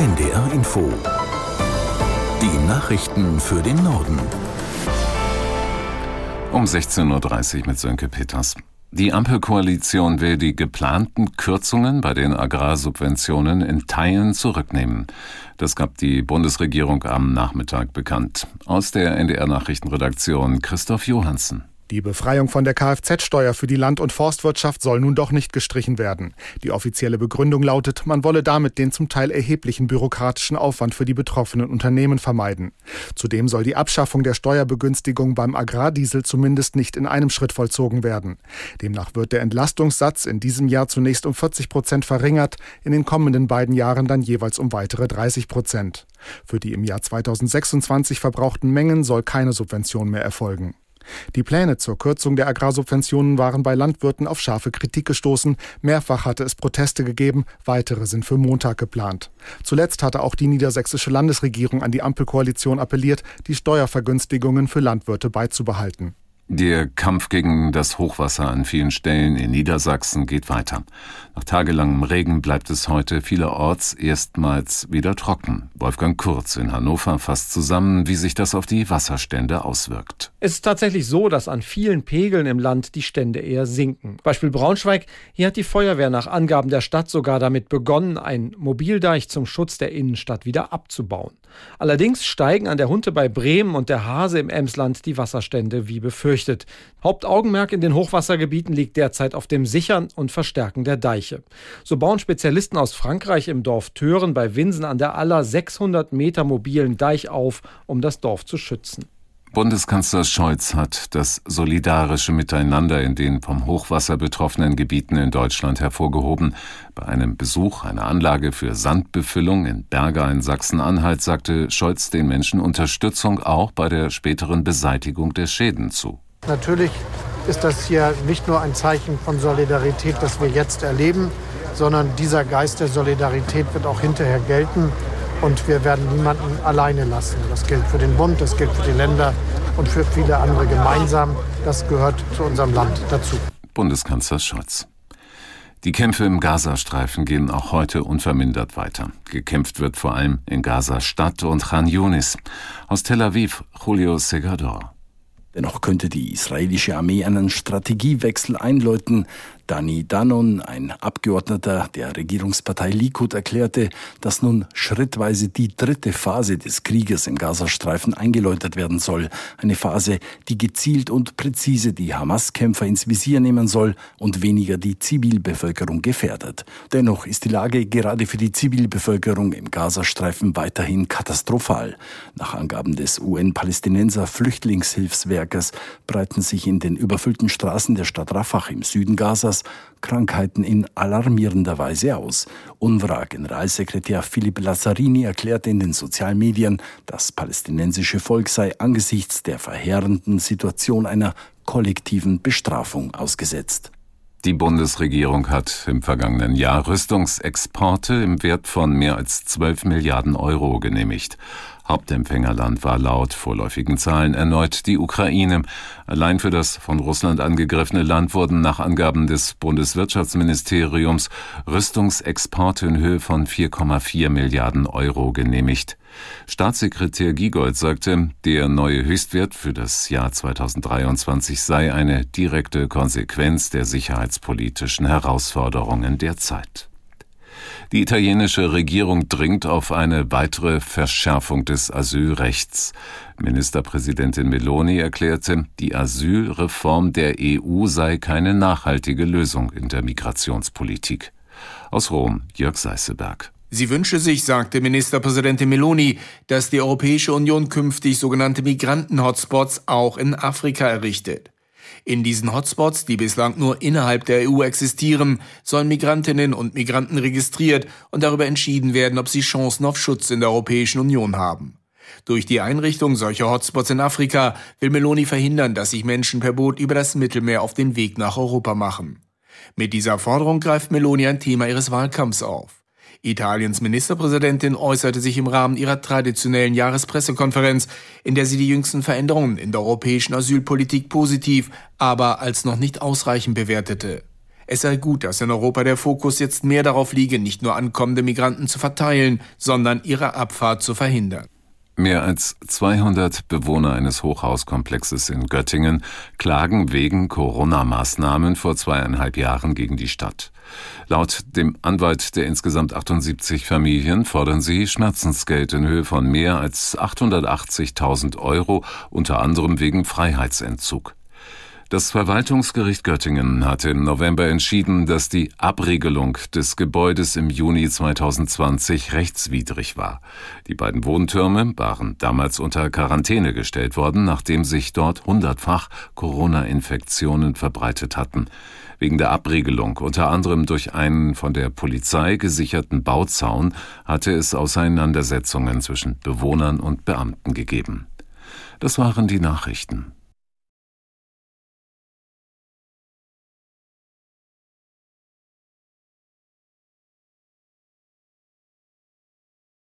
NDR Info. Die Nachrichten für den Norden. Um 16.30 Uhr mit Sönke Peters. Die Ampelkoalition will die geplanten Kürzungen bei den Agrarsubventionen in Teilen zurücknehmen. Das gab die Bundesregierung am Nachmittag bekannt. Aus der NDR Nachrichtenredaktion Christoph Johansen. Die Befreiung von der Kfz-Steuer für die Land- und Forstwirtschaft soll nun doch nicht gestrichen werden. Die offizielle Begründung lautet, man wolle damit den zum Teil erheblichen bürokratischen Aufwand für die betroffenen Unternehmen vermeiden. Zudem soll die Abschaffung der Steuerbegünstigung beim Agrardiesel zumindest nicht in einem Schritt vollzogen werden. Demnach wird der Entlastungssatz in diesem Jahr zunächst um 40 Prozent verringert, in den kommenden beiden Jahren dann jeweils um weitere 30 Prozent. Für die im Jahr 2026 verbrauchten Mengen soll keine Subvention mehr erfolgen. Die Pläne zur Kürzung der Agrarsubventionen waren bei Landwirten auf scharfe Kritik gestoßen. Mehrfach hatte es Proteste gegeben, weitere sind für Montag geplant. Zuletzt hatte auch die niedersächsische Landesregierung an die Ampelkoalition appelliert, die Steuervergünstigungen für Landwirte beizubehalten. Der Kampf gegen das Hochwasser an vielen Stellen in Niedersachsen geht weiter. Nach tagelangem Regen bleibt es heute vielerorts erstmals wieder trocken. Wolfgang Kurz in Hannover fasst zusammen, wie sich das auf die Wasserstände auswirkt. Es ist tatsächlich so, dass an vielen Pegeln im Land die Stände eher sinken. Beispiel Braunschweig, hier hat die Feuerwehr nach Angaben der Stadt sogar damit begonnen, einen Mobildeich zum Schutz der Innenstadt wieder abzubauen. Allerdings steigen an der Hunte bei Bremen und der Hase im Emsland die Wasserstände wie befürchtet. Hauptaugenmerk in den Hochwassergebieten liegt derzeit auf dem Sichern und Verstärken der Deiche. So bauen Spezialisten aus Frankreich im Dorf Thören bei Winsen an der Aller 600 Meter mobilen Deich auf, um das Dorf zu schützen. Bundeskanzler Scholz hat das solidarische Miteinander in den vom Hochwasser betroffenen Gebieten in Deutschland hervorgehoben. Bei einem Besuch einer Anlage für Sandbefüllung in Berger in Sachsen-Anhalt sagte Scholz den Menschen Unterstützung auch bei der späteren Beseitigung der Schäden zu. Natürlich ist das hier nicht nur ein Zeichen von Solidarität, das wir jetzt erleben, sondern dieser Geist der Solidarität wird auch hinterher gelten. Und wir werden niemanden alleine lassen. Das gilt für den Bund, das gilt für die Länder und für viele andere gemeinsam. Das gehört zu unserem Land dazu. Bundeskanzler Scholz. Die Kämpfe im Gazastreifen gehen auch heute unvermindert weiter. Gekämpft wird vor allem in Gaza-Stadt und Khan Yunis. Aus Tel Aviv, Julio Segador. Dennoch könnte die israelische Armee einen Strategiewechsel einläuten. Dani Danon, ein Abgeordneter der Regierungspartei Likud, erklärte, dass nun schrittweise die dritte Phase des Krieges im Gazastreifen eingeläutet werden soll. Eine Phase, die gezielt und präzise die Hamas-Kämpfer ins Visier nehmen soll und weniger die Zivilbevölkerung gefährdet. Dennoch ist die Lage gerade für die Zivilbevölkerung im Gazastreifen weiterhin katastrophal. Nach Angaben des UN-Palästinenser Flüchtlingshilfswerkes breiten sich in den überfüllten Straßen der Stadt Rafah im Süden Gazas Krankheiten in alarmierender Weise aus. UNRWA-Generalsekretär Philipp Lazzarini erklärte in den sozialen Medien, das palästinensische Volk sei angesichts der verheerenden Situation einer kollektiven Bestrafung ausgesetzt. Die Bundesregierung hat im vergangenen Jahr Rüstungsexporte im Wert von mehr als 12 Milliarden Euro genehmigt. Hauptempfängerland war laut vorläufigen Zahlen erneut die Ukraine. Allein für das von Russland angegriffene Land wurden nach Angaben des Bundeswirtschaftsministeriums Rüstungsexporte in Höhe von 4,4 Milliarden Euro genehmigt. Staatssekretär Giegold sagte, der neue Höchstwert für das Jahr 2023 sei eine direkte Konsequenz der sicherheitspolitischen Herausforderungen der Zeit. Die italienische Regierung dringt auf eine weitere Verschärfung des Asylrechts. Ministerpräsidentin Meloni erklärte, die Asylreform der EU sei keine nachhaltige Lösung in der Migrationspolitik. Aus Rom, Jörg Seißeberg. Sie wünsche sich, sagte Ministerpräsidentin Meloni, dass die Europäische Union künftig sogenannte Migranten-Hotspots auch in Afrika errichtet. In diesen Hotspots, die bislang nur innerhalb der EU existieren, sollen Migrantinnen und Migranten registriert und darüber entschieden werden, ob sie Chancen auf Schutz in der Europäischen Union haben. Durch die Einrichtung solcher Hotspots in Afrika will Meloni verhindern, dass sich Menschen per Boot über das Mittelmeer auf den Weg nach Europa machen. Mit dieser Forderung greift Meloni ein Thema ihres Wahlkampfs auf. Italiens Ministerpräsidentin äußerte sich im Rahmen ihrer traditionellen Jahrespressekonferenz, in der sie die jüngsten Veränderungen in der europäischen Asylpolitik positiv, aber als noch nicht ausreichend bewertete. Es sei gut, dass in Europa der Fokus jetzt mehr darauf liege, nicht nur ankommende Migranten zu verteilen, sondern ihre Abfahrt zu verhindern. Mehr als 200 Bewohner eines Hochhauskomplexes in Göttingen klagen wegen Corona-Maßnahmen vor zweieinhalb Jahren gegen die Stadt. Laut dem Anwalt der insgesamt 78 Familien fordern sie Schmerzensgeld in Höhe von mehr als 880.000 Euro, unter anderem wegen Freiheitsentzug. Das Verwaltungsgericht Göttingen hatte im November entschieden, dass die Abriegelung des Gebäudes im Juni 2020 rechtswidrig war. Die beiden Wohntürme waren damals unter Quarantäne gestellt worden, nachdem sich dort hundertfach Corona-Infektionen verbreitet hatten. Wegen der Abriegelung, unter anderem durch einen von der Polizei gesicherten Bauzaun, hatte es Auseinandersetzungen zwischen Bewohnern und Beamten gegeben. Das waren die Nachrichten.